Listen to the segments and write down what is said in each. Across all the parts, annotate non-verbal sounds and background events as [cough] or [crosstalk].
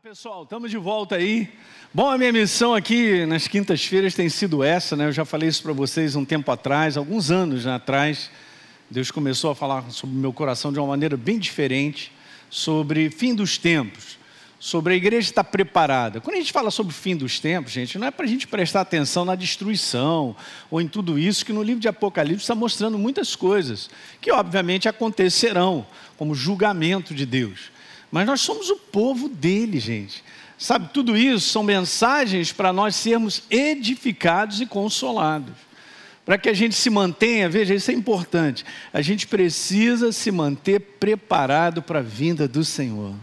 pessoal, estamos de volta aí. Bom, a minha missão aqui nas quintas-feiras tem sido essa, né? Eu já falei isso para vocês um tempo atrás, alguns anos atrás. Deus começou a falar sobre o meu coração de uma maneira bem diferente, sobre fim dos tempos, sobre a igreja estar preparada. Quando a gente fala sobre fim dos tempos, gente, não é para a gente prestar atenção na destruição ou em tudo isso, que no livro de Apocalipse está mostrando muitas coisas que, obviamente, acontecerão, como julgamento de Deus. Mas nós somos o povo dele, gente. Sabe, tudo isso são mensagens para nós sermos edificados e consolados. Para que a gente se mantenha, veja, isso é importante. A gente precisa se manter preparado para a vinda do Senhor.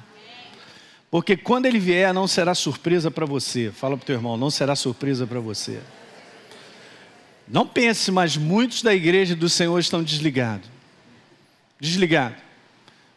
Porque quando ele vier, não será surpresa para você. Fala para o teu irmão, não será surpresa para você. Não pense, mas muitos da igreja do Senhor estão desligados. Desligados.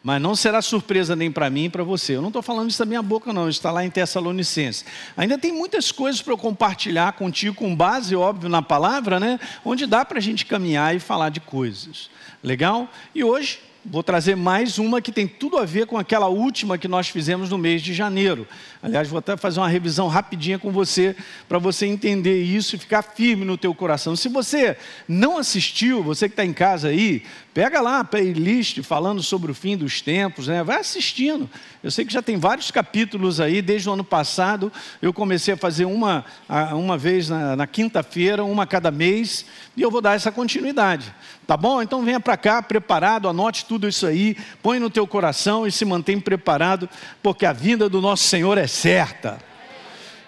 Mas não será surpresa nem para mim nem para você. Eu não estou falando isso da minha boca, não. Está lá em Tessalonicenses. Ainda tem muitas coisas para eu compartilhar contigo, com base, óbvio, na palavra, né? Onde dá para a gente caminhar e falar de coisas. Legal? E hoje vou trazer mais uma que tem tudo a ver com aquela última que nós fizemos no mês de janeiro. Aliás, vou até fazer uma revisão rapidinha com você para você entender isso e ficar firme no teu coração. Se você não assistiu, você que está em casa aí, pega lá a playlist falando sobre o fim dos tempos, né? vai assistindo. Eu sei que já tem vários capítulos aí, desde o ano passado eu comecei a fazer uma, uma vez na, na quinta-feira, uma cada mês, e eu vou dar essa continuidade. Tá bom? Então venha para cá preparado, anote tudo isso aí, põe no teu coração e se mantém preparado, porque a vinda do nosso Senhor é certa.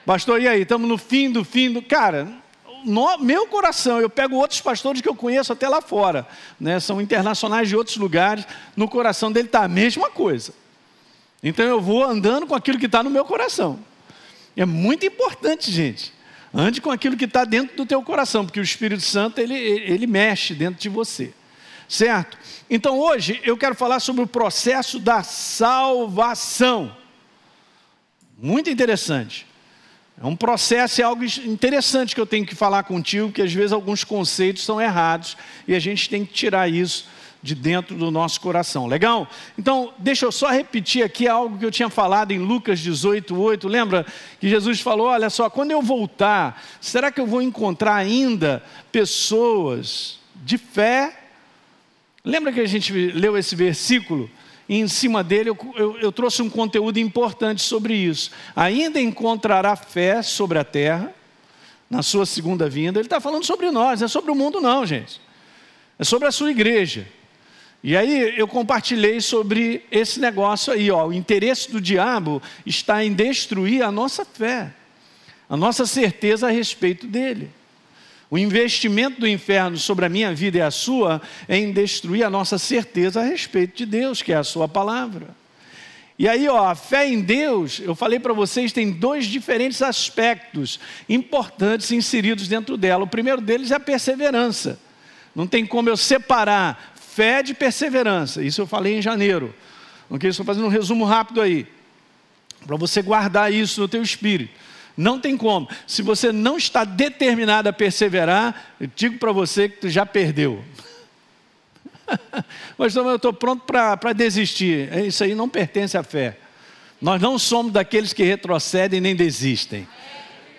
Pastor, e aí? Estamos no fim do fim do. Cara, no meu coração, eu pego outros pastores que eu conheço até lá fora, né? são internacionais de outros lugares, no coração dele está a mesma coisa. Então eu vou andando com aquilo que está no meu coração. É muito importante, gente. Ande com aquilo que está dentro do teu coração, porque o Espírito Santo ele, ele mexe dentro de você, certo? Então hoje eu quero falar sobre o processo da salvação. Muito interessante. É um processo, é algo interessante que eu tenho que falar contigo, que às vezes alguns conceitos são errados e a gente tem que tirar isso de dentro do nosso coração. Legal? Então, deixa eu só repetir aqui algo que eu tinha falado em Lucas 18, 8. Lembra que Jesus falou: Olha só, quando eu voltar, será que eu vou encontrar ainda pessoas de fé? Lembra que a gente leu esse versículo? E em cima dele eu, eu, eu trouxe um conteúdo importante sobre isso. Ainda encontrará fé sobre a terra, na sua segunda vinda. Ele está falando sobre nós, não é sobre o mundo, não, gente. É sobre a sua igreja. E aí eu compartilhei sobre esse negócio aí, ó, o interesse do diabo está em destruir a nossa fé, a nossa certeza a respeito dele. O investimento do inferno sobre a minha vida e a sua é em destruir a nossa certeza a respeito de Deus, que é a sua palavra. E aí, ó, a fé em Deus, eu falei para vocês, tem dois diferentes aspectos importantes inseridos dentro dela. O primeiro deles é a perseverança. Não tem como eu separar fé de perseverança. Isso eu falei em janeiro. Ok? Estou fazendo um resumo rápido aí. Para você guardar isso no teu espírito. Não tem como. Se você não está determinado a perseverar, eu digo para você que tu já perdeu. [laughs] Mas eu estou pronto para desistir. É, isso aí não pertence à fé. Nós não somos daqueles que retrocedem nem desistem.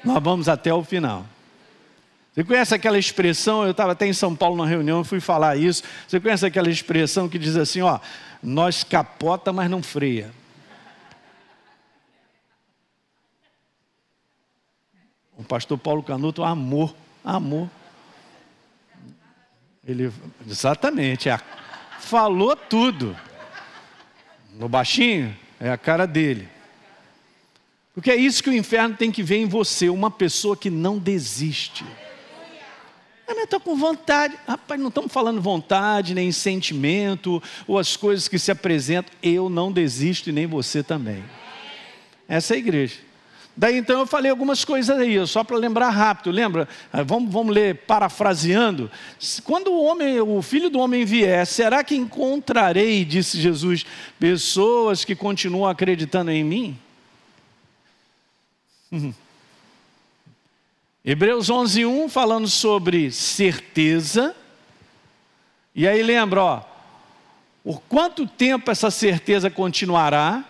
Nós vamos até o final. Você conhece aquela expressão? Eu estava até em São Paulo na reunião, fui falar isso. Você conhece aquela expressão que diz assim: ó, nós capota, mas não freia. O pastor Paulo Canuto amor, amor. Ele, exatamente, é, falou tudo. No baixinho, é a cara dele. Porque é isso que o inferno tem que ver em você, uma pessoa que não desiste. Ah, mas estou com vontade. Rapaz, não estamos falando vontade, nem sentimento, ou as coisas que se apresentam. Eu não desisto e nem você também. Essa é a igreja. Daí então eu falei algumas coisas aí, só para lembrar rápido, lembra? Ah, vamos, vamos ler parafraseando. Quando o homem, o filho do homem vier, será que encontrarei, disse Jesus, pessoas que continuam acreditando em mim? Hebreus 11:1 falando sobre certeza. E aí lembra, ó, por quanto tempo essa certeza continuará?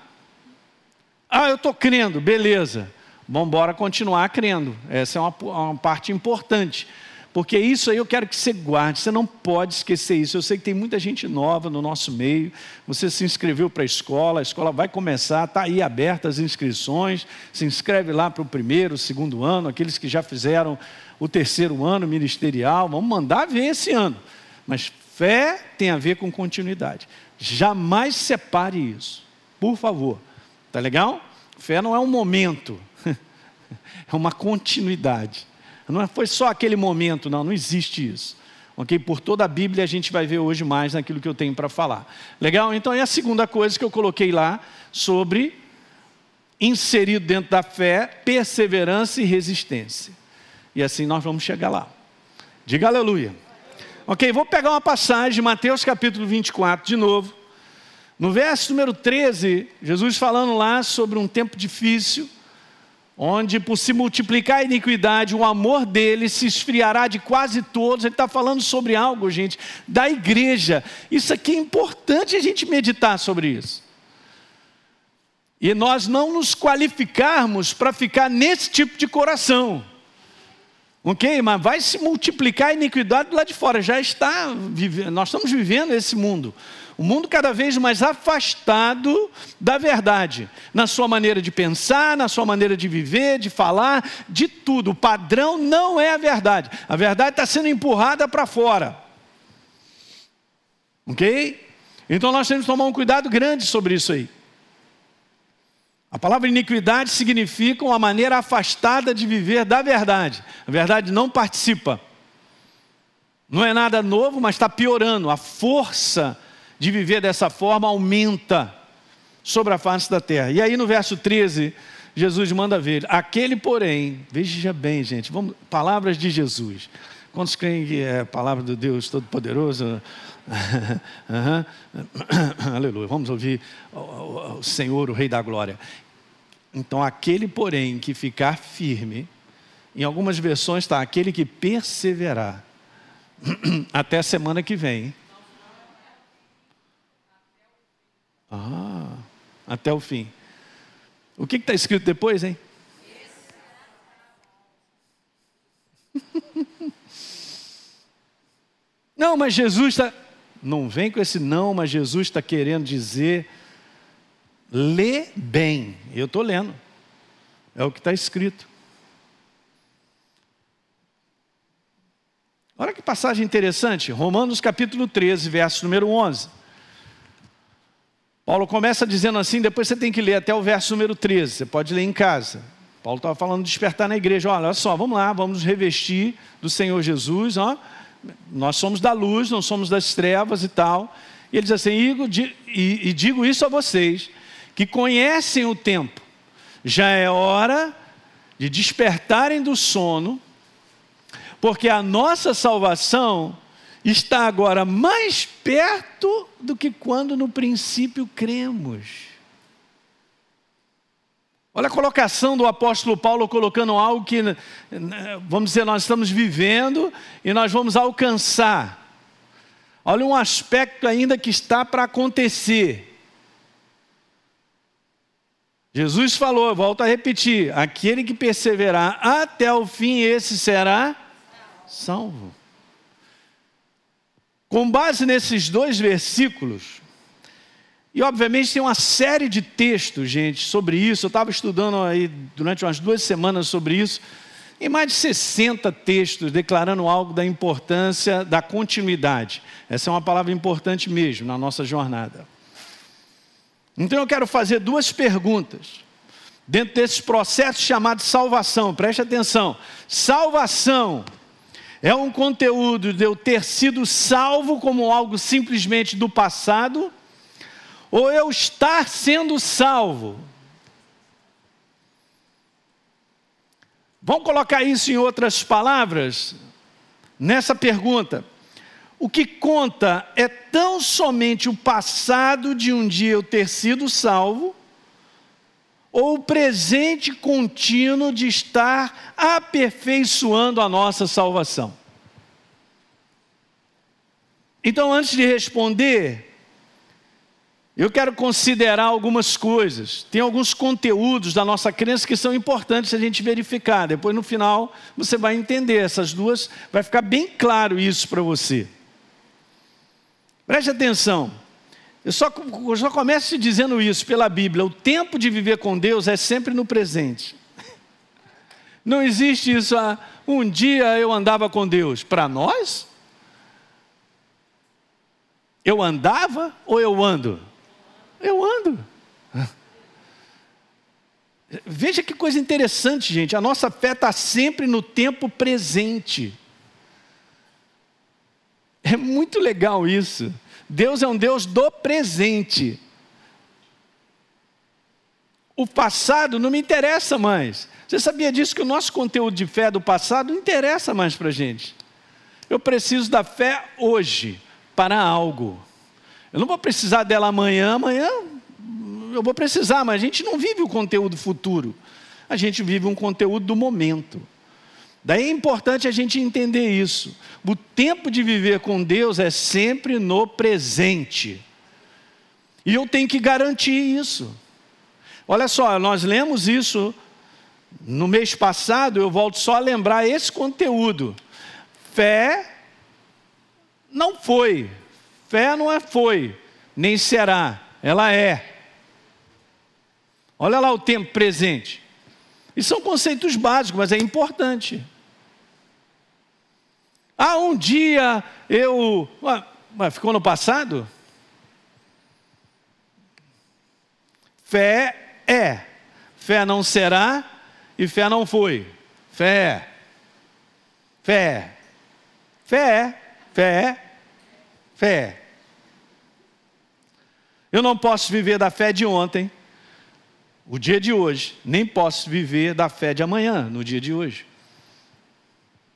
Ah, eu estou crendo, beleza. Vamos embora continuar crendo. Essa é uma, uma parte importante. Porque isso aí eu quero que você guarde, você não pode esquecer isso. Eu sei que tem muita gente nova no nosso meio. Você se inscreveu para a escola, a escola vai começar, está aí aberta as inscrições. Se inscreve lá para o primeiro, segundo ano, aqueles que já fizeram o terceiro ano ministerial. Vamos mandar ver esse ano. Mas fé tem a ver com continuidade. Jamais separe isso, por favor. Tá legal? Fé não é um momento, [laughs] é uma continuidade. Não foi só aquele momento, não, não existe isso. Ok? Por toda a Bíblia a gente vai ver hoje mais naquilo que eu tenho para falar. Legal? Então é a segunda coisa que eu coloquei lá sobre inserido dentro da fé, perseverança e resistência. E assim nós vamos chegar lá. Diga aleluia. Ok, vou pegar uma passagem, Mateus capítulo 24, de novo. No verso número 13, Jesus falando lá sobre um tempo difícil onde por se multiplicar a iniquidade, o amor dele se esfriará de quase todos. Ele está falando sobre algo, gente, da igreja. Isso aqui é importante a gente meditar sobre isso. E nós não nos qualificarmos para ficar nesse tipo de coração. Ok? Mas vai se multiplicar a iniquidade lá de fora. Já está, nós estamos vivendo esse mundo. O mundo cada vez mais afastado da verdade, na sua maneira de pensar, na sua maneira de viver, de falar, de tudo. O padrão não é a verdade. A verdade está sendo empurrada para fora. Ok? Então nós temos que tomar um cuidado grande sobre isso aí. A palavra iniquidade significa uma maneira afastada de viver da verdade. A verdade não participa. Não é nada novo, mas está piorando. A força de viver dessa forma aumenta sobre a face da terra. E aí no verso 13, Jesus manda ver: aquele, porém, veja bem, gente, vamos, palavras de Jesus. Quantos creem que é a palavra do Deus Todo-Poderoso? [laughs] uhum. [coughs] Aleluia. Vamos ouvir o Senhor, o Rei da Glória. Então, aquele, porém, que ficar firme, em algumas versões está aquele que perseverar [clears throat] até a semana que vem. Ah, até o fim. O que está escrito depois, hein? [laughs] Não, mas Jesus está. Não vem com esse não, mas Jesus está querendo dizer Lê bem. Eu estou lendo. É o que está escrito. Olha que passagem interessante. Romanos capítulo 13, verso número 11. Paulo começa dizendo assim, depois você tem que ler até o verso número 13. Você pode ler em casa. Paulo estava falando de despertar na igreja. Olha, olha só, vamos lá, vamos nos revestir do Senhor Jesus. Ó. Nós somos da luz, não somos das trevas e tal. E ele diz assim: e, e, e digo isso a vocês, que conhecem o tempo, já é hora de despertarem do sono, porque a nossa salvação está agora mais perto do que quando no princípio cremos. Olha a colocação do apóstolo Paulo colocando algo que, vamos dizer, nós estamos vivendo e nós vamos alcançar. Olha um aspecto ainda que está para acontecer. Jesus falou, volto a repetir: aquele que perseverar até o fim, esse será salvo. Com base nesses dois versículos, e obviamente tem uma série de textos, gente, sobre isso. Eu estava estudando aí durante umas duas semanas sobre isso, e mais de 60 textos declarando algo da importância da continuidade. Essa é uma palavra importante mesmo na nossa jornada. Então eu quero fazer duas perguntas. Dentro desse processo chamado salvação, preste atenção. Salvação é um conteúdo de eu ter sido salvo como algo simplesmente do passado, ou eu estar sendo salvo? Vamos colocar isso em outras palavras? Nessa pergunta. O que conta é tão somente o passado de um dia eu ter sido salvo, ou o presente contínuo de estar aperfeiçoando a nossa salvação. Então, antes de responder, eu quero considerar algumas coisas. Tem alguns conteúdos da nossa crença que são importantes a gente verificar. Depois, no final, você vai entender essas duas, vai ficar bem claro isso para você. Preste atenção. Eu só, eu só começo dizendo isso pela Bíblia. O tempo de viver com Deus é sempre no presente. [laughs] Não existe isso, ah, um dia eu andava com Deus. Para nós? Eu andava ou eu ando? Eu ando. [laughs] Veja que coisa interessante, gente. A nossa fé está sempre no tempo presente. É muito legal isso. Deus é um Deus do presente. O passado não me interessa mais. Você sabia disso que o nosso conteúdo de fé do passado não interessa mais para a gente? Eu preciso da fé hoje para algo. Eu não vou precisar dela amanhã, amanhã eu vou precisar, mas a gente não vive o conteúdo futuro. A gente vive um conteúdo do momento. Daí é importante a gente entender isso. O tempo de viver com Deus é sempre no presente. E eu tenho que garantir isso. Olha só, nós lemos isso no mês passado, eu volto só a lembrar esse conteúdo. Fé não foi, Fé não é foi, nem será, ela é. Olha lá o tempo presente. E são conceitos básicos, mas é importante. Ah, um dia eu. Ué, ficou no passado? Fé é. Fé não será e fé não foi. Fé. Fé. Fé. Fé. Fé. Eu não posso viver da fé de ontem, o dia de hoje, nem posso viver da fé de amanhã, no dia de hoje.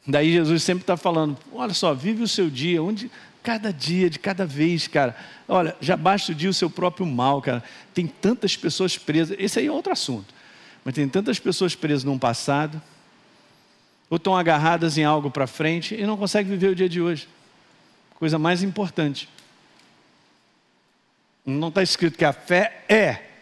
Daí Jesus sempre está falando: olha só, vive o seu dia, onde cada dia, de cada vez, cara. Olha, já basta o dia o seu próprio mal, cara. Tem tantas pessoas presas. Esse aí é outro assunto. Mas tem tantas pessoas presas no passado, ou estão agarradas em algo para frente e não conseguem viver o dia de hoje. Coisa mais importante. Não está escrito que a fé é.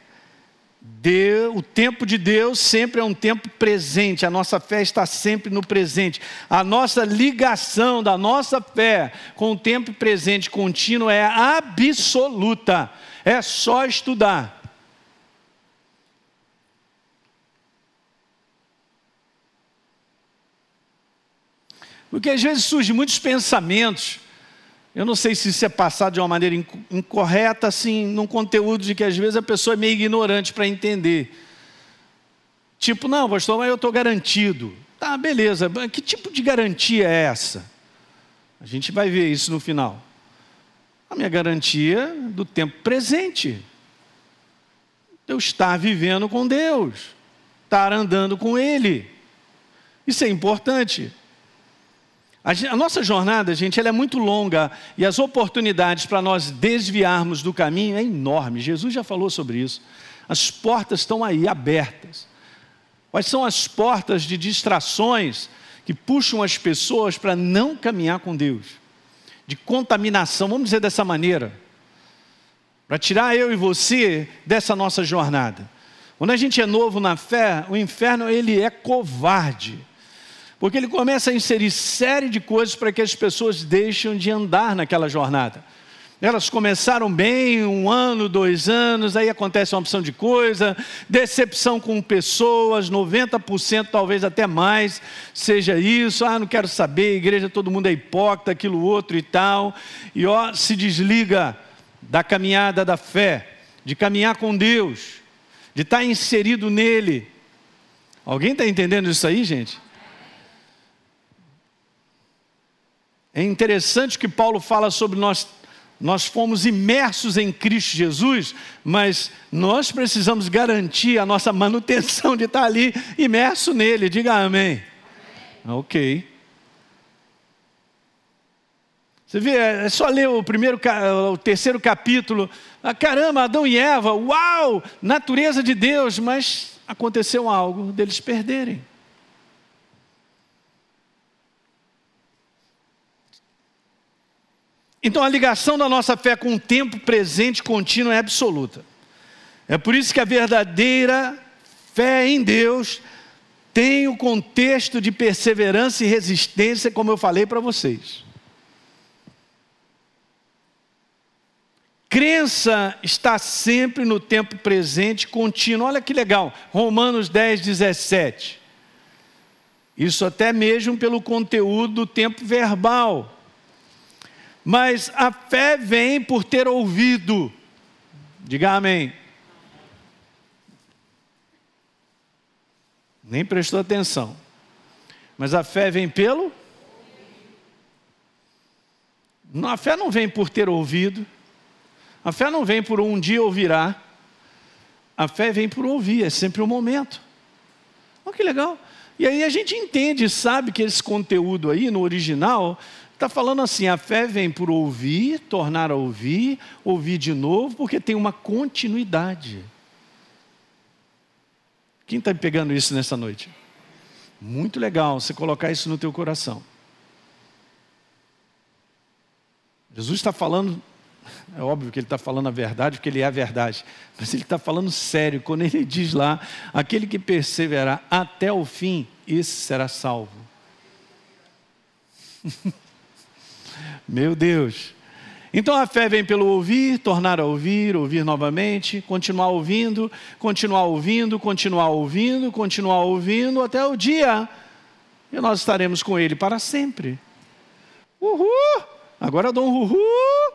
Deus, o tempo de Deus sempre é um tempo presente, a nossa fé está sempre no presente. A nossa ligação da nossa fé com o tempo presente contínuo é absoluta. É só estudar. Porque às vezes surgem muitos pensamentos eu não sei se isso é passado de uma maneira incorreta, assim, num conteúdo de que às vezes a pessoa é meio ignorante para entender. Tipo, não, pastor, mas eu estou garantido. Tá, beleza, que tipo de garantia é essa? A gente vai ver isso no final. A minha garantia do tempo presente. Eu estar vivendo com Deus, estar andando com Ele. Isso é importante. A, nossa jornada, gente, ela é muito longa e as oportunidades para nós desviarmos do caminho é enorme. Jesus já falou sobre isso. As portas estão aí abertas. Quais são as portas de distrações que puxam as pessoas para não caminhar com Deus? De contaminação, vamos dizer dessa maneira, para tirar eu e você dessa nossa jornada. Quando a gente é novo na fé, o inferno ele é covarde porque ele começa a inserir série de coisas para que as pessoas deixem de andar naquela jornada. Elas começaram bem, um ano, dois anos, aí acontece uma opção de coisa, decepção com pessoas, 90% talvez até mais, seja isso, ah, não quero saber, igreja, todo mundo é hipócrita, aquilo outro e tal, e ó, se desliga da caminhada da fé, de caminhar com Deus, de estar inserido nele. Alguém está entendendo isso aí, gente? É interessante que Paulo fala sobre nós, nós fomos imersos em Cristo Jesus, mas nós precisamos garantir a nossa manutenção de estar ali imerso nele. Diga amém. amém. Ok. Você vê, é só ler o primeiro, o terceiro capítulo. Ah, caramba, Adão e Eva, uau, natureza de Deus, mas aconteceu algo deles perderem. Então a ligação da nossa fé com o tempo presente contínuo é absoluta. É por isso que a verdadeira fé em Deus tem o contexto de perseverança e resistência, como eu falei para vocês. Crença está sempre no tempo presente contínuo. Olha que legal, Romanos 10, 17. Isso até mesmo pelo conteúdo do tempo verbal. Mas a fé vem por ter ouvido. Diga amém. Nem prestou atenção. Mas a fé vem pelo? A fé não vem por ter ouvido. A fé não vem por um dia ouvirá. A fé vem por ouvir, é sempre o um momento. Olha que legal. E aí a gente entende, sabe que esse conteúdo aí no original está falando assim: a fé vem por ouvir, tornar a ouvir, ouvir de novo, porque tem uma continuidade. Quem está pegando isso nessa noite? Muito legal você colocar isso no teu coração. Jesus está falando é óbvio que ele está falando a verdade, porque ele é a verdade. Mas ele está falando sério quando ele [laughs] diz lá: aquele que perseverar até o fim, esse será salvo. [laughs] Meu Deus. Então a fé vem pelo ouvir, tornar a ouvir, ouvir novamente, continuar ouvindo, continuar ouvindo, continuar ouvindo, continuar ouvindo, até o dia e nós estaremos com Ele para sempre. Uhul! Agora dou um uhul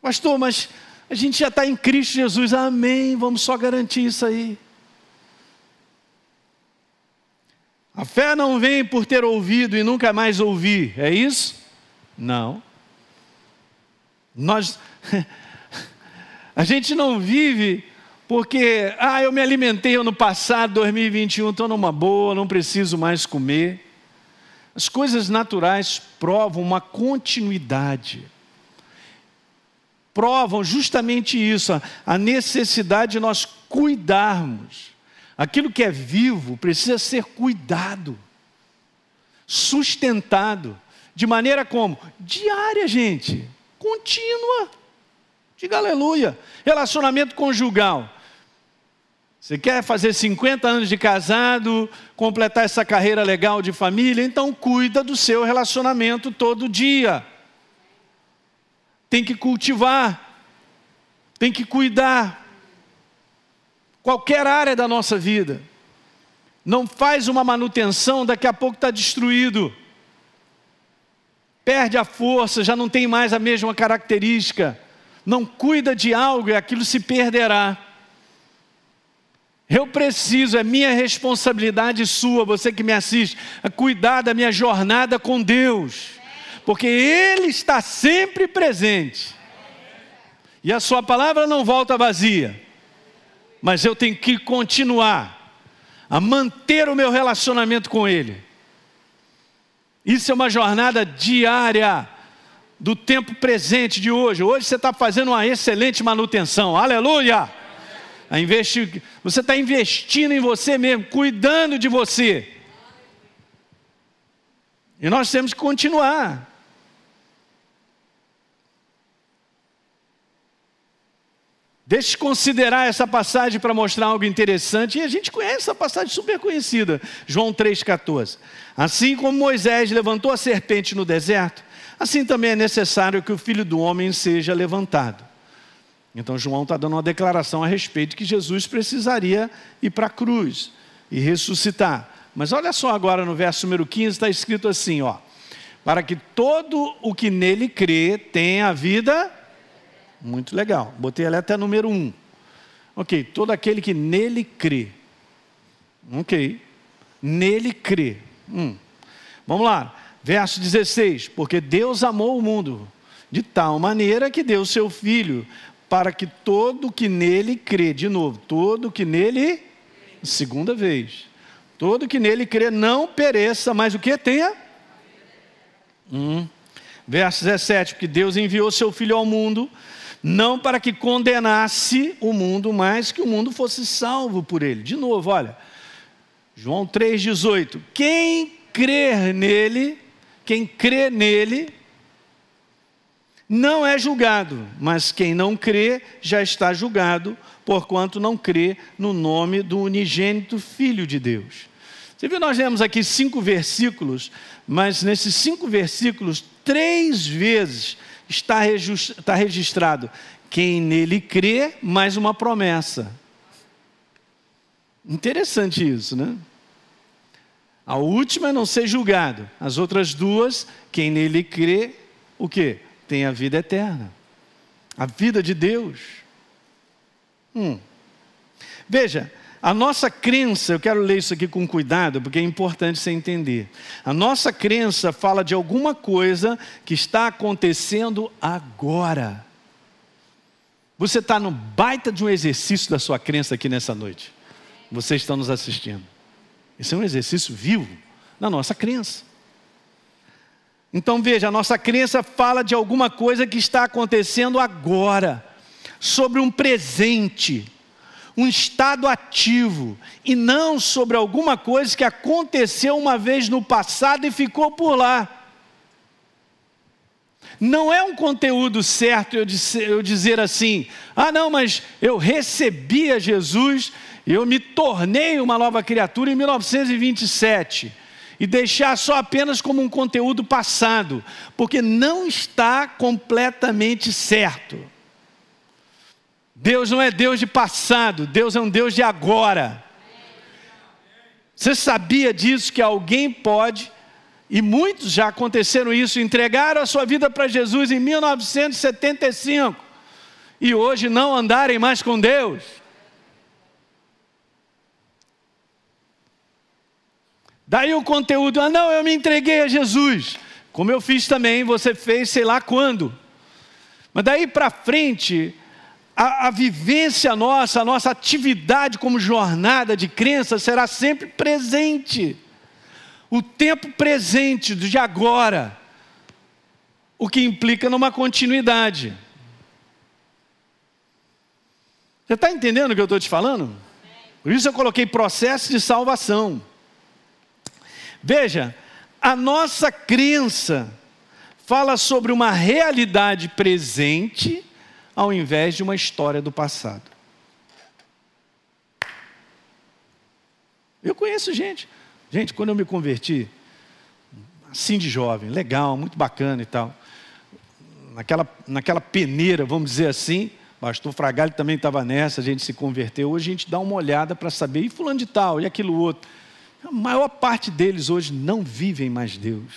Pastor, mas a gente já está em Cristo Jesus, amém. Vamos só garantir isso aí. A fé não vem por ter ouvido e nunca mais ouvir, é isso? Não. Nós, [laughs] a gente não vive porque, ah, eu me alimentei ano passado, 2021, estou numa boa, não preciso mais comer. As coisas naturais provam uma continuidade provam justamente isso, a necessidade de nós cuidarmos. Aquilo que é vivo precisa ser cuidado, sustentado, de maneira como? Diária, gente, contínua. Diga aleluia. Relacionamento conjugal. Você quer fazer 50 anos de casado, completar essa carreira legal de família? Então cuida do seu relacionamento todo dia tem que cultivar, tem que cuidar. Qualquer área da nossa vida. Não faz uma manutenção, daqui a pouco está destruído. Perde a força, já não tem mais a mesma característica. Não cuida de algo e aquilo se perderá. Eu preciso, é minha responsabilidade sua, você que me assiste, cuidar da minha jornada com Deus porque Ele está sempre presente. E a Sua palavra não volta vazia, mas eu tenho que continuar a manter o meu relacionamento com Ele. Isso é uma jornada diária do tempo presente de hoje. Hoje você está fazendo uma excelente manutenção, aleluia! A investir, você está investindo em você mesmo, cuidando de você. E nós temos que continuar. Deixe considerar essa passagem para mostrar algo interessante. E a gente conhece essa passagem super conhecida, João 3,14. Assim como Moisés levantou a serpente no deserto, assim também é necessário que o filho do homem seja levantado. Então João está dando uma declaração a respeito de que Jesus precisaria ir para a cruz e ressuscitar. Mas olha só agora no verso número 15, está escrito assim: ó, para que todo o que nele crê tenha a vida muito legal. Botei ali até número um. Ok, todo aquele que nele crê. Ok. Nele crê. Hum. Vamos lá. Verso 16. Porque Deus amou o mundo de tal maneira que deu seu Filho, para que todo que nele crê, de novo, todo que nele, segunda vez, todo que nele crê não pereça, mas o que tenha? Hum. Verso 17, porque Deus enviou seu Filho ao mundo não para que condenasse o mundo, mas que o mundo fosse salvo por ele. De novo, olha, João 3,18: Quem crer nele, quem crê nele, não é julgado, mas quem não crê já está julgado, porquanto não crê no nome do unigênito Filho de Deus. Você viu, nós lemos aqui cinco versículos, mas nesses cinco versículos, três vezes está registrado quem nele crê, mais uma promessa. Interessante isso, né? A última é não ser julgado. As outras duas, quem nele crê, o que? Tem a vida eterna. A vida de Deus. Hum. Veja, a nossa crença, eu quero ler isso aqui com cuidado, porque é importante você entender. A nossa crença fala de alguma coisa que está acontecendo agora. Você está no baita de um exercício da sua crença aqui nessa noite. Você está nos assistindo. Esse é um exercício vivo na nossa crença. Então veja, a nossa crença fala de alguma coisa que está acontecendo agora, sobre um presente, um estado ativo, e não sobre alguma coisa que aconteceu uma vez no passado e ficou por lá. Não é um conteúdo certo eu dizer, eu dizer assim: ah, não, mas eu recebi a Jesus, eu me tornei uma nova criatura em 1927 e deixar só apenas como um conteúdo passado, porque não está completamente certo. Deus não é Deus de passado, Deus é um Deus de agora. Você sabia disso que alguém pode e muitos já aconteceram isso, entregaram a sua vida para Jesus em 1975 e hoje não andarem mais com Deus. Daí o conteúdo, ah não, eu me entreguei a Jesus. Como eu fiz também, você fez sei lá quando. Mas daí para frente, a, a, vivência nossa, a nossa atividade como jornada de crença será sempre presente o tempo presente de agora, o que implica numa continuidade. Você está entendendo o que eu estou te falando? Por isso eu coloquei processo de salvação. Veja, a nossa crença fala sobre uma realidade presente ao invés de uma história do passado. Eu conheço gente. Gente, quando eu me converti, assim de jovem, legal, muito bacana e tal. Naquela, naquela peneira, vamos dizer assim, pastor Fragalho também estava nessa, a gente se converteu. Hoje a gente dá uma olhada para saber, e fulano de tal, e aquilo outro. A maior parte deles hoje não vivem mais Deus.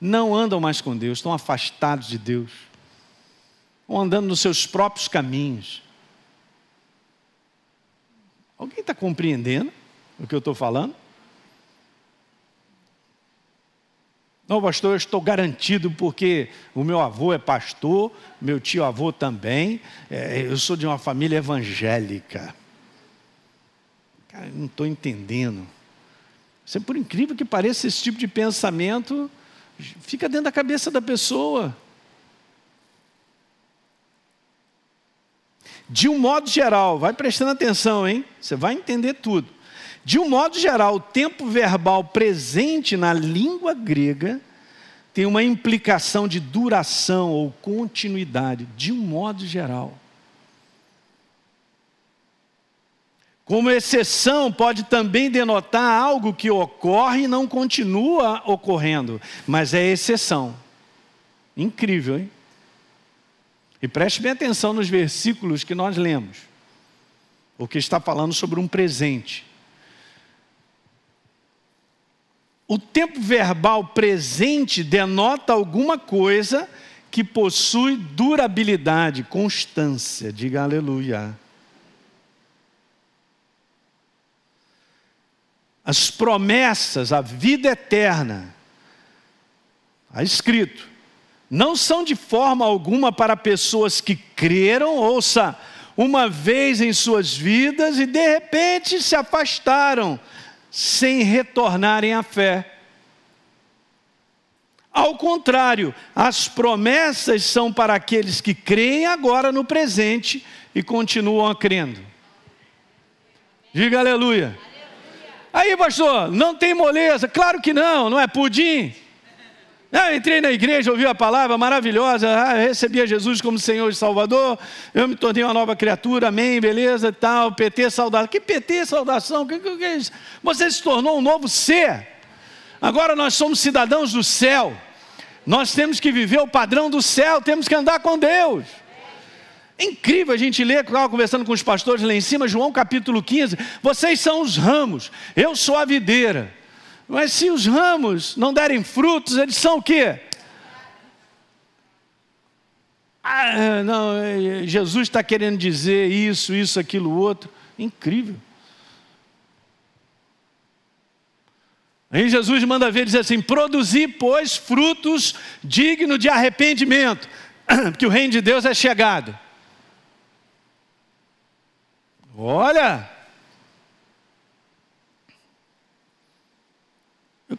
Não andam mais com Deus, estão afastados de Deus. Estão andando nos seus próprios caminhos. Alguém está compreendendo o que eu estou falando? Não, pastor, eu estou garantido porque o meu avô é pastor, meu tio avô também, é, eu sou de uma família evangélica. Cara, não estou entendendo. Isso é por incrível que pareça, esse tipo de pensamento fica dentro da cabeça da pessoa. De um modo geral, vai prestando atenção, hein? Você vai entender tudo. De um modo geral, o tempo verbal presente na língua grega tem uma implicação de duração ou continuidade, de um modo geral. Como exceção, pode também denotar algo que ocorre e não continua ocorrendo, mas é exceção. Incrível, hein? E preste bem atenção nos versículos que nós lemos, o que está falando sobre um presente. O tempo verbal presente denota alguma coisa que possui durabilidade, constância. Diga aleluia. As promessas, a vida eterna, está escrito, não são de forma alguma para pessoas que creram, ouça, uma vez em suas vidas e de repente se afastaram sem retornarem à fé. Ao contrário, as promessas são para aqueles que creem agora no presente e continuam crendo. Diga aleluia. Aí, pastor, não tem moleza? Claro que não, não é pudim. Ah, entrei na igreja, ouvi a palavra maravilhosa, ah, recebi a Jesus como Senhor e Salvador, eu me tornei uma nova criatura, amém, beleza, tal, PT, saudação. Que PT, saudação? Que, que, que é isso? Você se tornou um novo ser. Agora nós somos cidadãos do céu. Nós temos que viver o padrão do céu, temos que andar com Deus. É incrível a gente ler, estava conversando com os pastores lá em cima, João capítulo 15. Vocês são os ramos, eu sou a videira. Mas se os ramos não derem frutos, eles são o quê? Ah, não, Jesus está querendo dizer isso, isso, aquilo, outro. Incrível. Aí Jesus manda ver, dizer assim: produzir, pois, frutos dignos de arrependimento, [clears throat] porque o reino de Deus é chegado. Olha,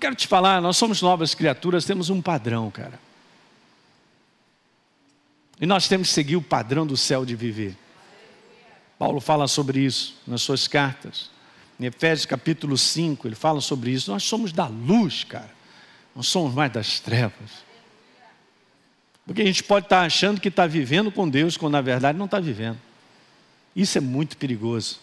quero te falar, nós somos novas criaturas, temos um padrão, cara. E nós temos que seguir o padrão do céu de viver. Paulo fala sobre isso nas suas cartas. Em Efésios capítulo 5, ele fala sobre isso. Nós somos da luz, cara. Não somos mais das trevas. Porque a gente pode estar achando que está vivendo com Deus, quando na verdade não está vivendo. Isso é muito perigoso.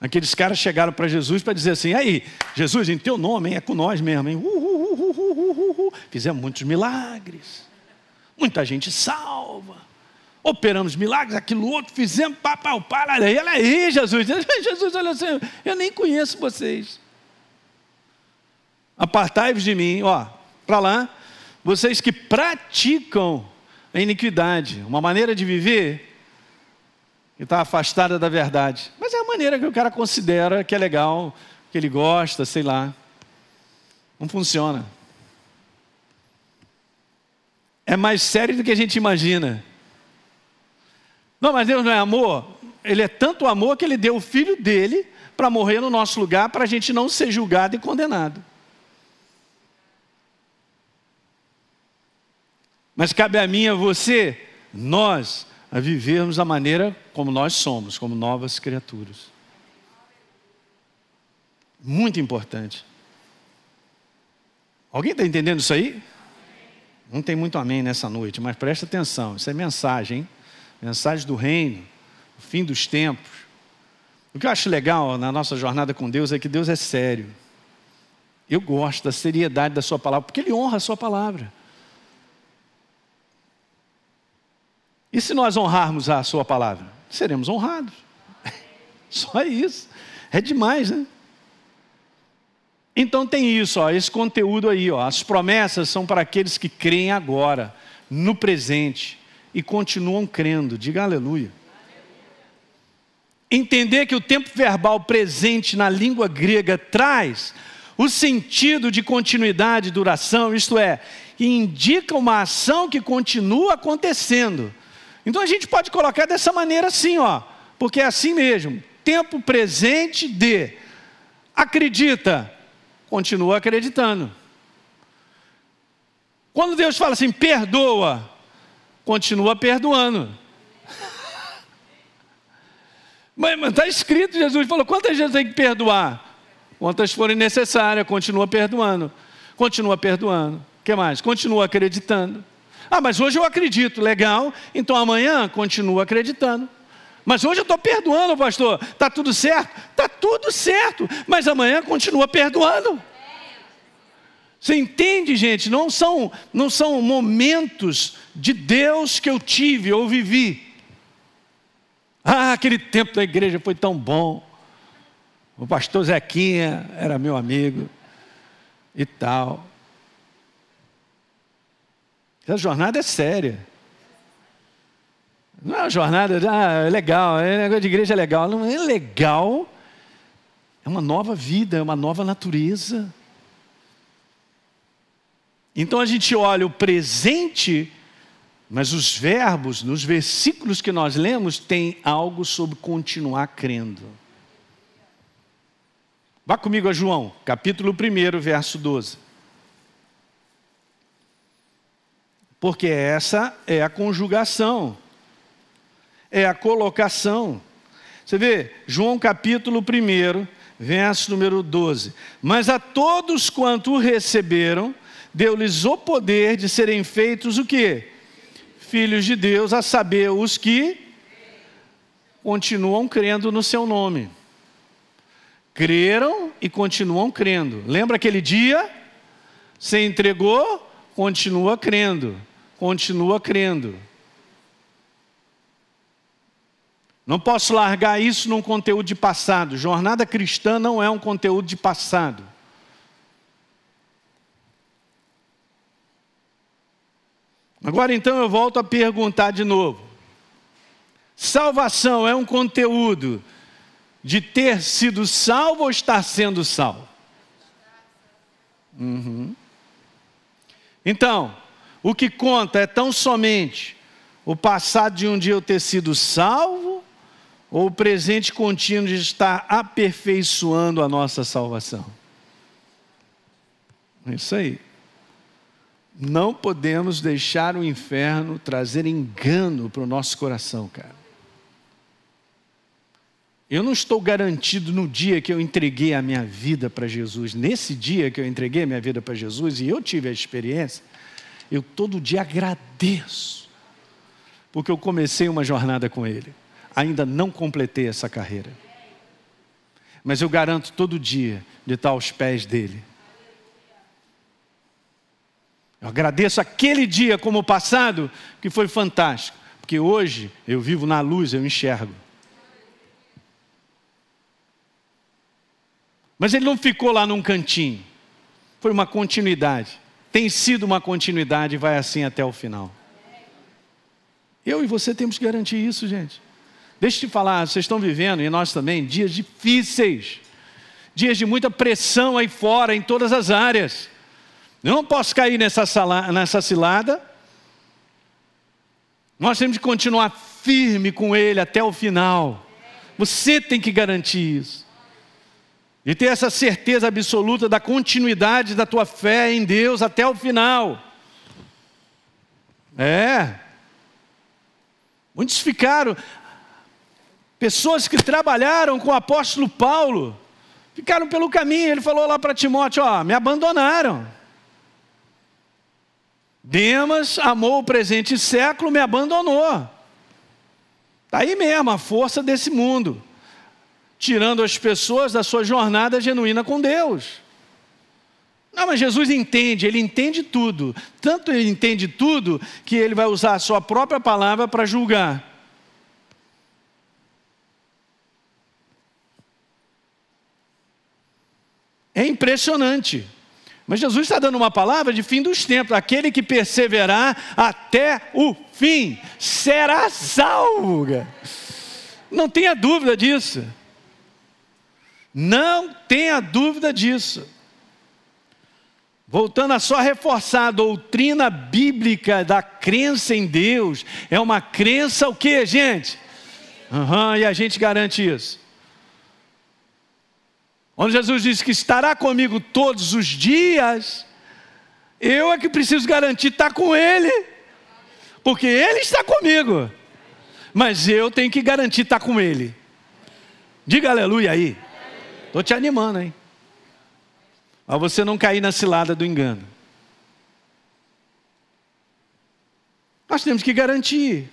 Aqueles caras chegaram para Jesus para dizer assim: aí, Jesus, em teu nome, hein, é com nós mesmo, hein? Uh, uh, uh, Fizemos muitos milagres, muita gente salva, operamos milagres, aquilo outro, fizemos, pá, olha aí, olha aí, Jesus. Jesus, olha assim, eu nem conheço vocês. Apartai-vos de mim, ó, para lá, vocês que praticam a iniquidade, uma maneira de viver que está afastada da verdade. Mas é a maneira que o cara considera que é legal, que ele gosta, sei lá. Não funciona. É mais sério do que a gente imagina. Não, mas Deus não é amor? Ele é tanto amor que ele deu o filho dele para morrer no nosso lugar, para a gente não ser julgado e condenado. Mas cabe a mim e a você, nós, a vivermos da maneira como nós somos, como novas criaturas. Muito importante. Alguém está entendendo isso aí? Não tem muito amém nessa noite, mas presta atenção, isso é mensagem, hein? mensagem do reino, o fim dos tempos. O que eu acho legal na nossa jornada com Deus é que Deus é sério. Eu gosto da seriedade da Sua palavra, porque Ele honra a Sua palavra. E se nós honrarmos a Sua palavra? Seremos honrados. [laughs] Só isso. É demais, né? Então tem isso, ó, esse conteúdo aí, ó. As promessas são para aqueles que creem agora, no presente e continuam crendo. Diga aleluia. Entender que o tempo verbal presente na língua grega traz o sentido de continuidade e duração, isto é, indica uma ação que continua acontecendo então a gente pode colocar dessa maneira assim, ó, porque é assim mesmo. Tempo presente de acredita, continua acreditando. Quando Deus fala assim, perdoa, continua perdoando. [laughs] Mas está escrito, Jesus falou: quantas vezes tem que perdoar? Quantas forem necessárias, continua perdoando. Continua perdoando. O que mais? Continua acreditando. Ah, mas hoje eu acredito, legal, então amanhã continua acreditando. Mas hoje eu estou perdoando, pastor. Está tudo certo? Está tudo certo. Mas amanhã continua perdoando. Você entende, gente? Não são, não são momentos de Deus que eu tive ou vivi. Ah, aquele tempo da igreja foi tão bom. O pastor Zequinha era meu amigo e tal. Essa jornada é séria. Não é uma jornada, ah, é legal, é negócio de igreja é legal. Não é legal. É uma nova vida, é uma nova natureza. Então a gente olha o presente, mas os verbos, nos versículos que nós lemos, tem algo sobre continuar crendo. Vá comigo a João, capítulo 1, verso 12. Porque essa é a conjugação, é a colocação. Você vê, João capítulo 1, verso número 12. Mas a todos quanto o receberam, deu-lhes o poder de serem feitos o quê? Filhos de Deus, a saber, os que continuam crendo no seu nome. Creram e continuam crendo. Lembra aquele dia? Você entregou, continua crendo. Continua crendo. Não posso largar isso num conteúdo de passado. Jornada cristã não é um conteúdo de passado. Agora então eu volto a perguntar de novo. Salvação é um conteúdo de ter sido salvo ou estar sendo salvo? Uhum. Então, o que conta é tão somente o passado de um dia eu ter sido salvo ou o presente contínuo de estar aperfeiçoando a nossa salvação? É isso aí. Não podemos deixar o inferno trazer engano para o nosso coração, cara. Eu não estou garantido no dia que eu entreguei a minha vida para Jesus, nesse dia que eu entreguei a minha vida para Jesus e eu tive a experiência, eu todo dia agradeço, porque eu comecei uma jornada com Ele, ainda não completei essa carreira, mas eu garanto todo dia de estar aos pés dEle. Eu agradeço aquele dia como passado, que foi fantástico, porque hoje eu vivo na luz, eu enxergo. Mas ele não ficou lá num cantinho. Foi uma continuidade. Tem sido uma continuidade e vai assim até o final. Eu e você temos que garantir isso, gente. Deixa eu te falar, vocês estão vivendo, e nós também, dias difíceis. Dias de muita pressão aí fora, em todas as áreas. Eu não posso cair nessa, sala, nessa cilada. Nós temos que continuar firme com Ele até o final. Você tem que garantir isso. E ter essa certeza absoluta da continuidade da tua fé em Deus até o final. É. Muitos ficaram, pessoas que trabalharam com o apóstolo Paulo, ficaram pelo caminho. Ele falou lá para Timóteo: Ó, me abandonaram. Demas amou o presente século, me abandonou. Está aí mesmo a força desse mundo tirando as pessoas da sua jornada genuína com Deus. Não, mas Jesus entende, ele entende tudo. Tanto ele entende tudo que ele vai usar a sua própria palavra para julgar. É impressionante. Mas Jesus está dando uma palavra de fim dos tempos: aquele que perseverar até o fim será salvo. Não tenha dúvida disso. Não tenha dúvida disso. Voltando a só reforçar a doutrina bíblica da crença em Deus, é uma crença o que, gente? Uhum, e a gente garante isso. Onde Jesus disse que estará comigo todos os dias, eu é que preciso garantir estar com Ele, porque Ele está comigo, mas eu tenho que garantir estar com Ele. Diga aleluia aí. Estou te animando, hein? Para você não cair na cilada do engano. Nós temos que garantir.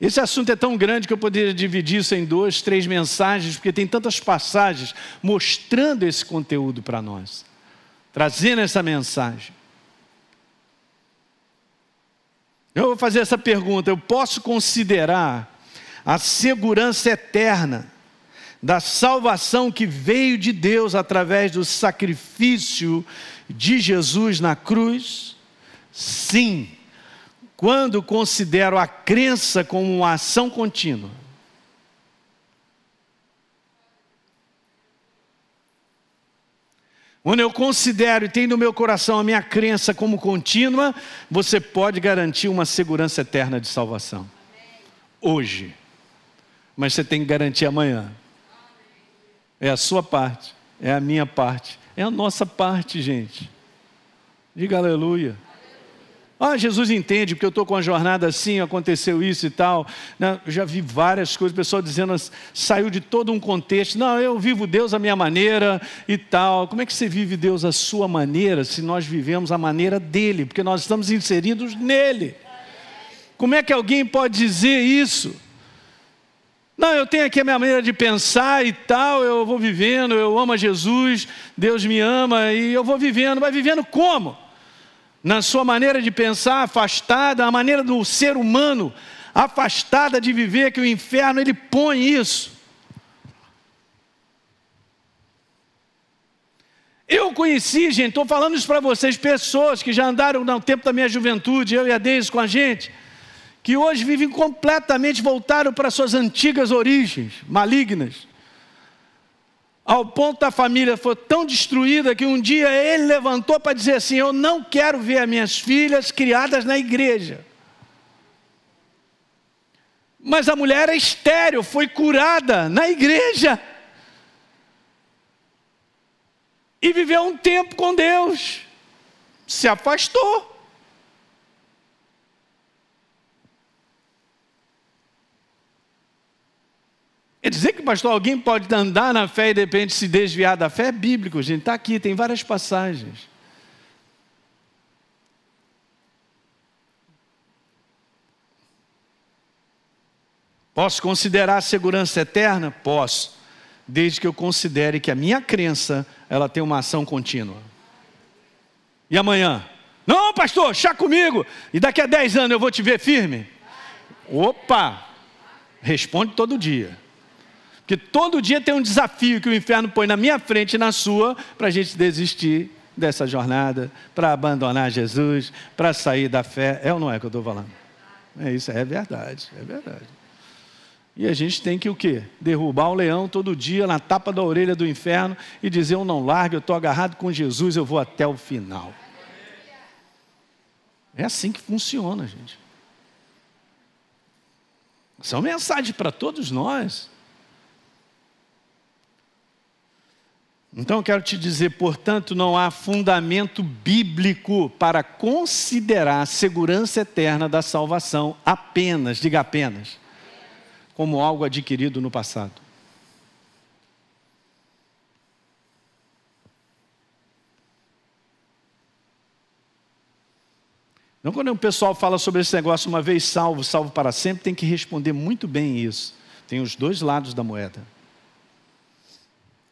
Esse assunto é tão grande que eu poderia dividir isso em duas, três mensagens, porque tem tantas passagens mostrando esse conteúdo para nós, trazendo essa mensagem. Eu vou fazer essa pergunta: eu posso considerar a segurança eterna da salvação que veio de Deus através do sacrifício de Jesus na cruz? Sim, quando considero a crença como uma ação contínua. Quando eu considero e tenho no meu coração a minha crença como contínua, você pode garantir uma segurança eterna de salvação. Hoje. Mas você tem que garantir amanhã. É a sua parte, é a minha parte, é a nossa parte, gente. Diga aleluia. Ah, Jesus entende, porque eu estou com a jornada assim, aconteceu isso e tal. Não, eu já vi várias coisas, pessoal dizendo, saiu de todo um contexto. Não, eu vivo Deus à minha maneira e tal. Como é que você vive Deus à sua maneira, se nós vivemos a maneira dele? Porque nós estamos inseridos nele. Como é que alguém pode dizer isso? Não, eu tenho aqui a minha maneira de pensar e tal, eu vou vivendo, eu amo a Jesus, Deus me ama e eu vou vivendo. Vai vivendo como? na sua maneira de pensar afastada, a maneira do ser humano afastada de viver, que o inferno ele põe isso. Eu conheci, gente, estou falando isso para vocês, pessoas que já andaram no tempo da minha juventude, eu e a Deise com a gente, que hoje vivem completamente, voltaram para suas antigas origens malignas ao ponto da família foi tão destruída que um dia ele levantou para dizer assim: Eu não quero ver as minhas filhas criadas na igreja. Mas a mulher é estéreo, foi curada na igreja. E viveu um tempo com Deus, se afastou. Quer dizer que, pastor, alguém pode andar na fé e de repente se desviar da fé? É bíblico, gente. Está aqui, tem várias passagens. Posso considerar a segurança eterna? Posso, desde que eu considere que a minha crença ela tem uma ação contínua. E amanhã? Não, pastor, chá comigo. E daqui a 10 anos eu vou te ver firme? Opa! Responde todo dia. Porque todo dia tem um desafio que o inferno põe na minha frente e na sua, para a gente desistir dessa jornada, para abandonar Jesus, para sair da fé. É ou não é que eu estou falando? É isso, é verdade, é verdade. E a gente tem que o quê? Derrubar o leão todo dia na tapa da orelha do inferno e dizer: Eu não largo, eu estou agarrado com Jesus, eu vou até o final. É assim que funciona, gente. São mensagens para todos nós. Então eu quero te dizer, portanto, não há fundamento bíblico para considerar a segurança eterna da salvação apenas, diga apenas, como algo adquirido no passado. Então, quando o pessoal fala sobre esse negócio, uma vez salvo, salvo para sempre, tem que responder muito bem isso. Tem os dois lados da moeda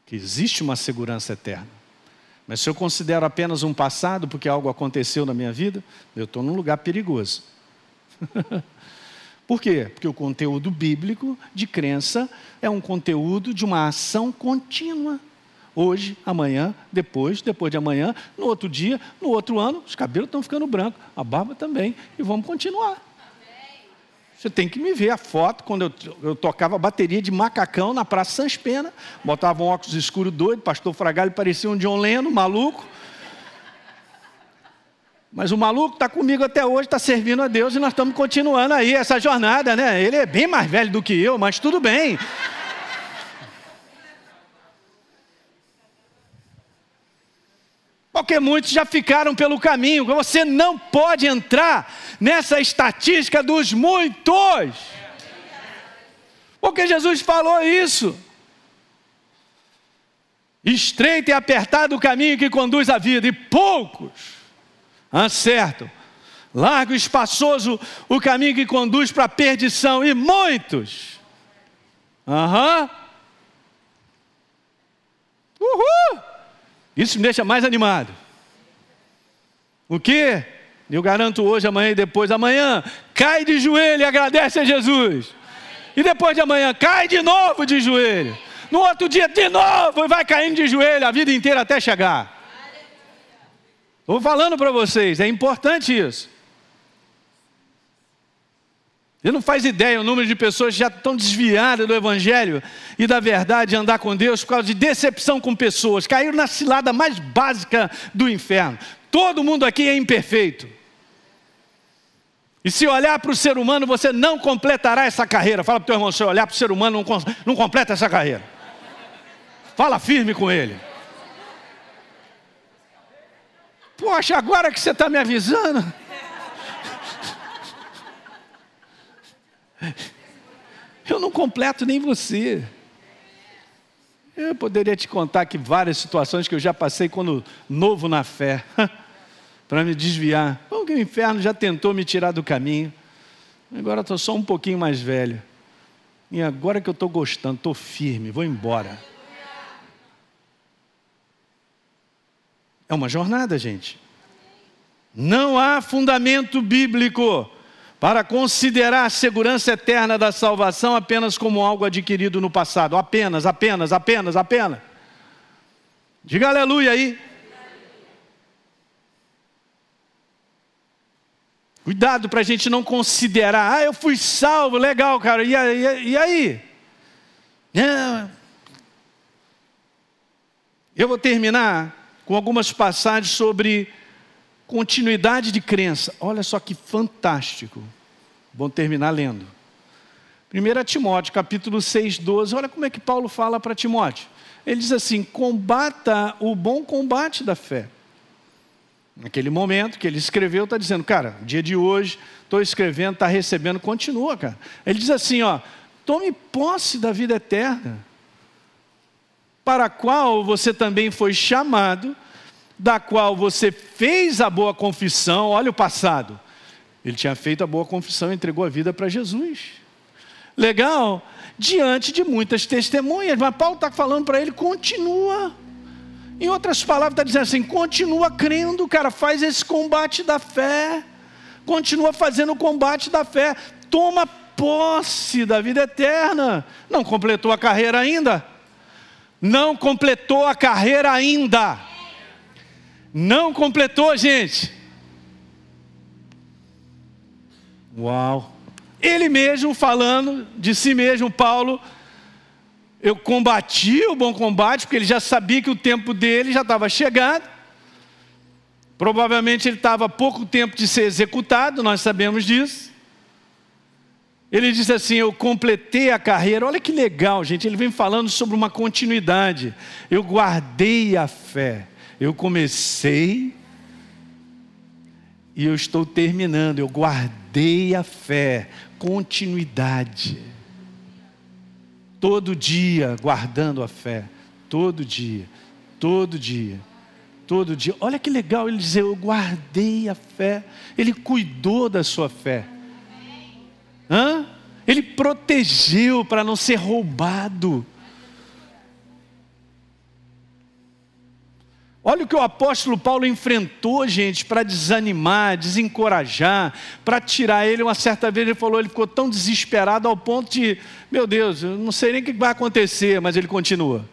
que existe uma segurança eterna. Mas se eu considero apenas um passado, porque algo aconteceu na minha vida, eu estou num lugar perigoso. [laughs] Por quê? Porque o conteúdo bíblico de crença é um conteúdo de uma ação contínua. Hoje, amanhã, depois, depois de amanhã, no outro dia, no outro ano, os cabelos estão ficando brancos, a barba também, e vamos continuar. Você tem que me ver a foto quando eu, eu tocava bateria de macacão na Praça Sans Pena. Botava um óculos escuro doido, pastor Fragalho parecia um John Lennon, maluco. Mas o maluco está comigo até hoje, está servindo a Deus e nós estamos continuando aí essa jornada, né? Ele é bem mais velho do que eu, mas tudo bem. Porque muitos já ficaram pelo caminho. Você não pode entrar nessa estatística dos muitos. Porque Jesus falou isso. Estreito e apertado o caminho que conduz à vida, e poucos acertam. Largo e espaçoso o caminho que conduz para a perdição, e muitos. Aham. Uhum. Uhul! Isso me deixa mais animado. O que? Eu garanto hoje, amanhã e depois amanhã, cai de joelho e agradece a Jesus. E depois de amanhã, cai de novo de joelho. No outro dia, de novo, e vai caindo de joelho a vida inteira até chegar. Estou falando para vocês, é importante isso. Ele não faz ideia o número de pessoas que já estão desviadas do Evangelho e da verdade de andar com Deus por causa de decepção com pessoas. Caíram na cilada mais básica do inferno. Todo mundo aqui é imperfeito. E se olhar para o ser humano, você não completará essa carreira. Fala para o teu irmão, se olhar para o ser humano, não, não completa essa carreira. Fala firme com ele. Poxa, agora que você está me avisando. [laughs] Eu não completo nem você. Eu poderia te contar que várias situações que eu já passei quando novo na fé, [laughs] para me desviar. Porque o inferno já tentou me tirar do caminho. Agora estou só um pouquinho mais velho. E agora que eu estou gostando, estou firme, vou embora. É uma jornada, gente. Não há fundamento bíblico para considerar a segurança eterna da salvação apenas como algo adquirido no passado. Apenas, apenas, apenas, apenas. Diga aleluia aí. Cuidado para a gente não considerar, ah, eu fui salvo, legal, cara, e, e, e aí? Eu vou terminar com algumas passagens sobre continuidade de crença. Olha só que fantástico. Vamos terminar lendo. 1 Timóteo, capítulo 6, 12. Olha como é que Paulo fala para Timóteo. Ele diz assim: combata o bom combate da fé. Naquele momento que ele escreveu, está dizendo, cara, dia de hoje, estou escrevendo, está recebendo, continua, cara. Ele diz assim: ó, tome posse da vida eterna, para a qual você também foi chamado da qual você fez a boa confissão, olha o passado. Ele tinha feito a boa confissão entregou a vida para Jesus. Legal? Diante de muitas testemunhas, mas Paulo está falando para ele: continua. Em outras palavras, está dizendo assim: continua crendo, cara, faz esse combate da fé, continua fazendo o combate da fé, toma posse da vida eterna. Não completou a carreira ainda? Não completou a carreira ainda não completou, gente. Uau! Ele mesmo falando de si mesmo, Paulo, eu combati o bom combate, porque ele já sabia que o tempo dele já estava chegando. Provavelmente ele estava pouco tempo de ser executado, nós sabemos disso. Ele diz assim: Eu completei a carreira. Olha que legal, gente. Ele vem falando sobre uma continuidade. Eu guardei a fé. Eu comecei e eu estou terminando. Eu guardei a fé, continuidade. Todo dia guardando a fé, todo dia, todo dia, todo dia. Olha que legal ele dizer: Eu guardei a fé. Ele cuidou da sua fé. Hã? Ele protegeu para não ser roubado. Olha o que o apóstolo Paulo enfrentou, gente, para desanimar, desencorajar, para tirar ele. Uma certa vez ele falou, ele ficou tão desesperado ao ponto de, meu Deus, eu não sei nem o que vai acontecer, mas ele continua.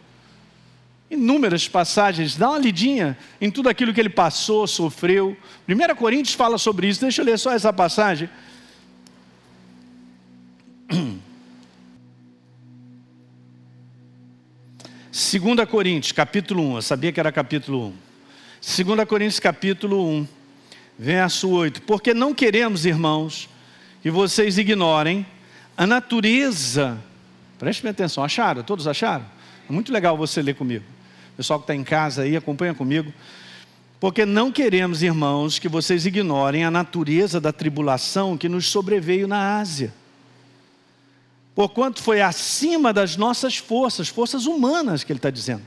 Inúmeras passagens, dá uma lidinha em tudo aquilo que ele passou, sofreu. 1 Coríntios fala sobre isso, deixa eu ler só essa passagem. [clears throat] 2 Coríntios, capítulo 1, eu sabia que era capítulo 1. 2 Coríntios, capítulo 1, verso 8. Porque não queremos, irmãos, que vocês ignorem a natureza. Prestem atenção, acharam? Todos acharam? É muito legal você ler comigo. O pessoal que está em casa aí, acompanha comigo. Porque não queremos, irmãos, que vocês ignorem a natureza da tribulação que nos sobreveio na Ásia porquanto foi acima das nossas forças, forças humanas que ele está dizendo,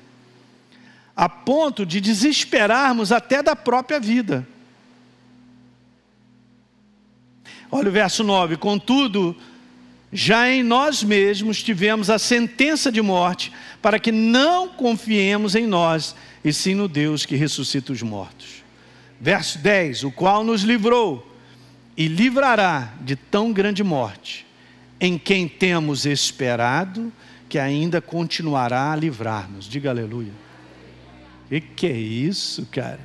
a ponto de desesperarmos até da própria vida. Olha o verso 9: Contudo, já em nós mesmos tivemos a sentença de morte, para que não confiemos em nós, e sim no Deus que ressuscita os mortos. Verso 10: O qual nos livrou e livrará de tão grande morte em quem temos esperado, que ainda continuará a livrar-nos. Diga aleluia. Que, que é isso, cara?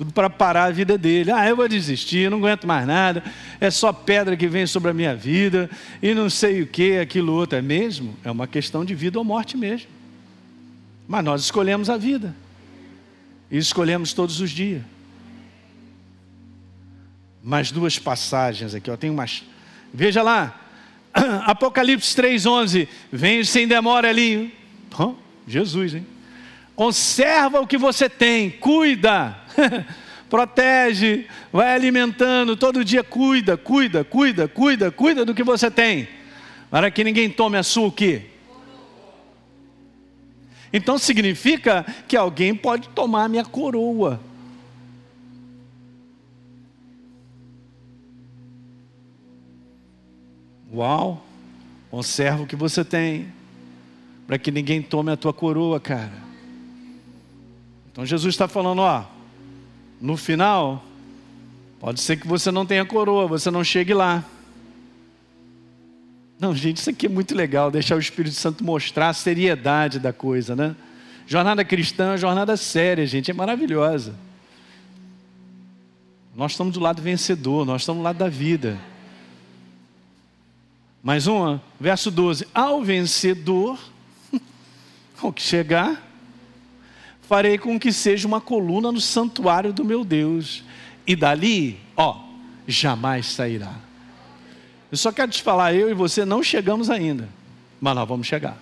Tudo para parar a vida dele. Ah, eu vou desistir, não aguento mais nada. É só pedra que vem sobre a minha vida. E não sei o que, aquilo outro. É mesmo? É uma questão de vida ou morte mesmo. Mas nós escolhemos a vida. E escolhemos todos os dias. Mais duas passagens aqui. Ó. Tem umas Veja lá, [clears throat] Apocalipse 3,11. Vem sem demora ali. Jesus, hein? Conserva o que você tem, cuida, [laughs] protege, vai alimentando, todo dia cuida, cuida, cuida, cuida, cuida do que você tem, para que ninguém tome a sua o quê? Então significa que alguém pode tomar a minha coroa. Uau! Conserva o que você tem, para que ninguém tome a tua coroa, cara. Então Jesus está falando, ó, no final, pode ser que você não tenha coroa, você não chegue lá. Não, gente, isso aqui é muito legal, deixar o Espírito Santo mostrar a seriedade da coisa, né? Jornada cristã, jornada séria, gente, é maravilhosa. Nós estamos do lado vencedor, nós estamos do lado da vida. Mais uma, verso 12: Ao vencedor, [laughs] ao que chegar, farei com que seja uma coluna no santuário do meu Deus, e dali, ó, jamais sairá. Eu só quero te falar, eu e você não chegamos ainda, mas nós vamos chegar.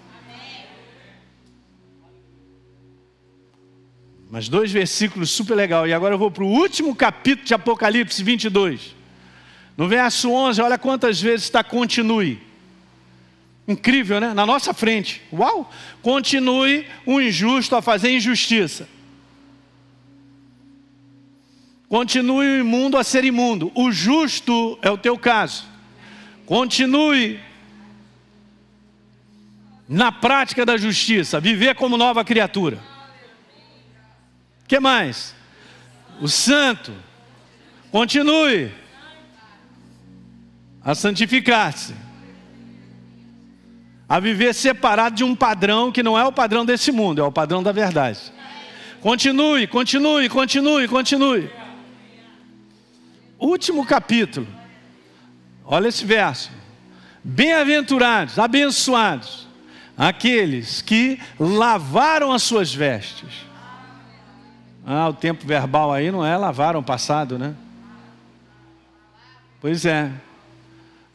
Mas dois versículos super legal. E agora eu vou para o último capítulo de Apocalipse 22. No verso 11, olha quantas vezes está continue. Incrível, né? Na nossa frente. Uau! Continue o injusto a fazer injustiça. Continue o imundo a ser imundo. O justo é o teu caso. Continue na prática da justiça, viver como nova criatura. Que mais? O santo. Continue a santificar-se a viver separado de um padrão que não é o padrão desse mundo, é o padrão da verdade. Continue, continue, continue, continue. Último capítulo. Olha esse verso. Bem-aventurados, abençoados, aqueles que lavaram as suas vestes. Ah, o tempo verbal aí não é lavaram passado, né? Pois é.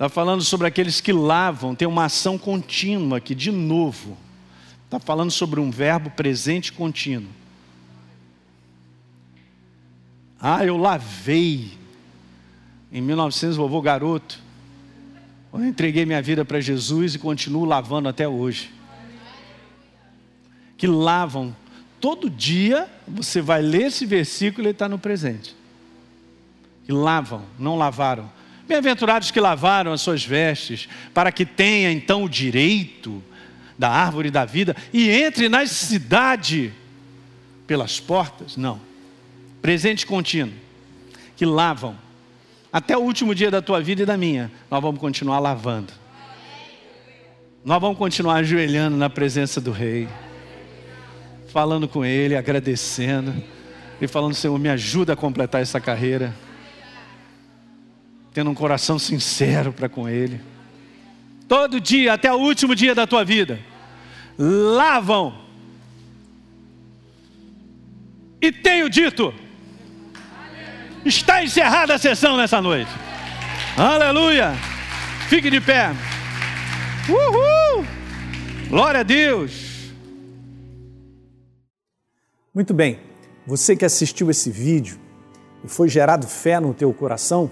Está falando sobre aqueles que lavam, tem uma ação contínua aqui, de novo. Está falando sobre um verbo presente contínuo. Ah, eu lavei. Em 1900, vovô garoto. Eu entreguei minha vida para Jesus e continuo lavando até hoje. Que lavam. Todo dia você vai ler esse versículo e ele está no presente. Que lavam, não lavaram Bem-aventurados que lavaram as suas vestes, para que tenha então o direito da árvore da vida e entre na cidade pelas portas. Não. Presente contínuo. Que lavam. Até o último dia da tua vida e da minha, nós vamos continuar lavando. Nós vamos continuar ajoelhando na presença do Rei, falando com Ele, agradecendo e falando: Senhor, me ajuda a completar essa carreira tendo um coração sincero para com Ele. Todo dia, até o último dia da tua vida, lavam. E tenho dito, está encerrada a sessão nessa noite. Aleluia! Fique de pé. Uhul! Glória a Deus. Muito bem. Você que assistiu esse vídeo e foi gerado fé no teu coração,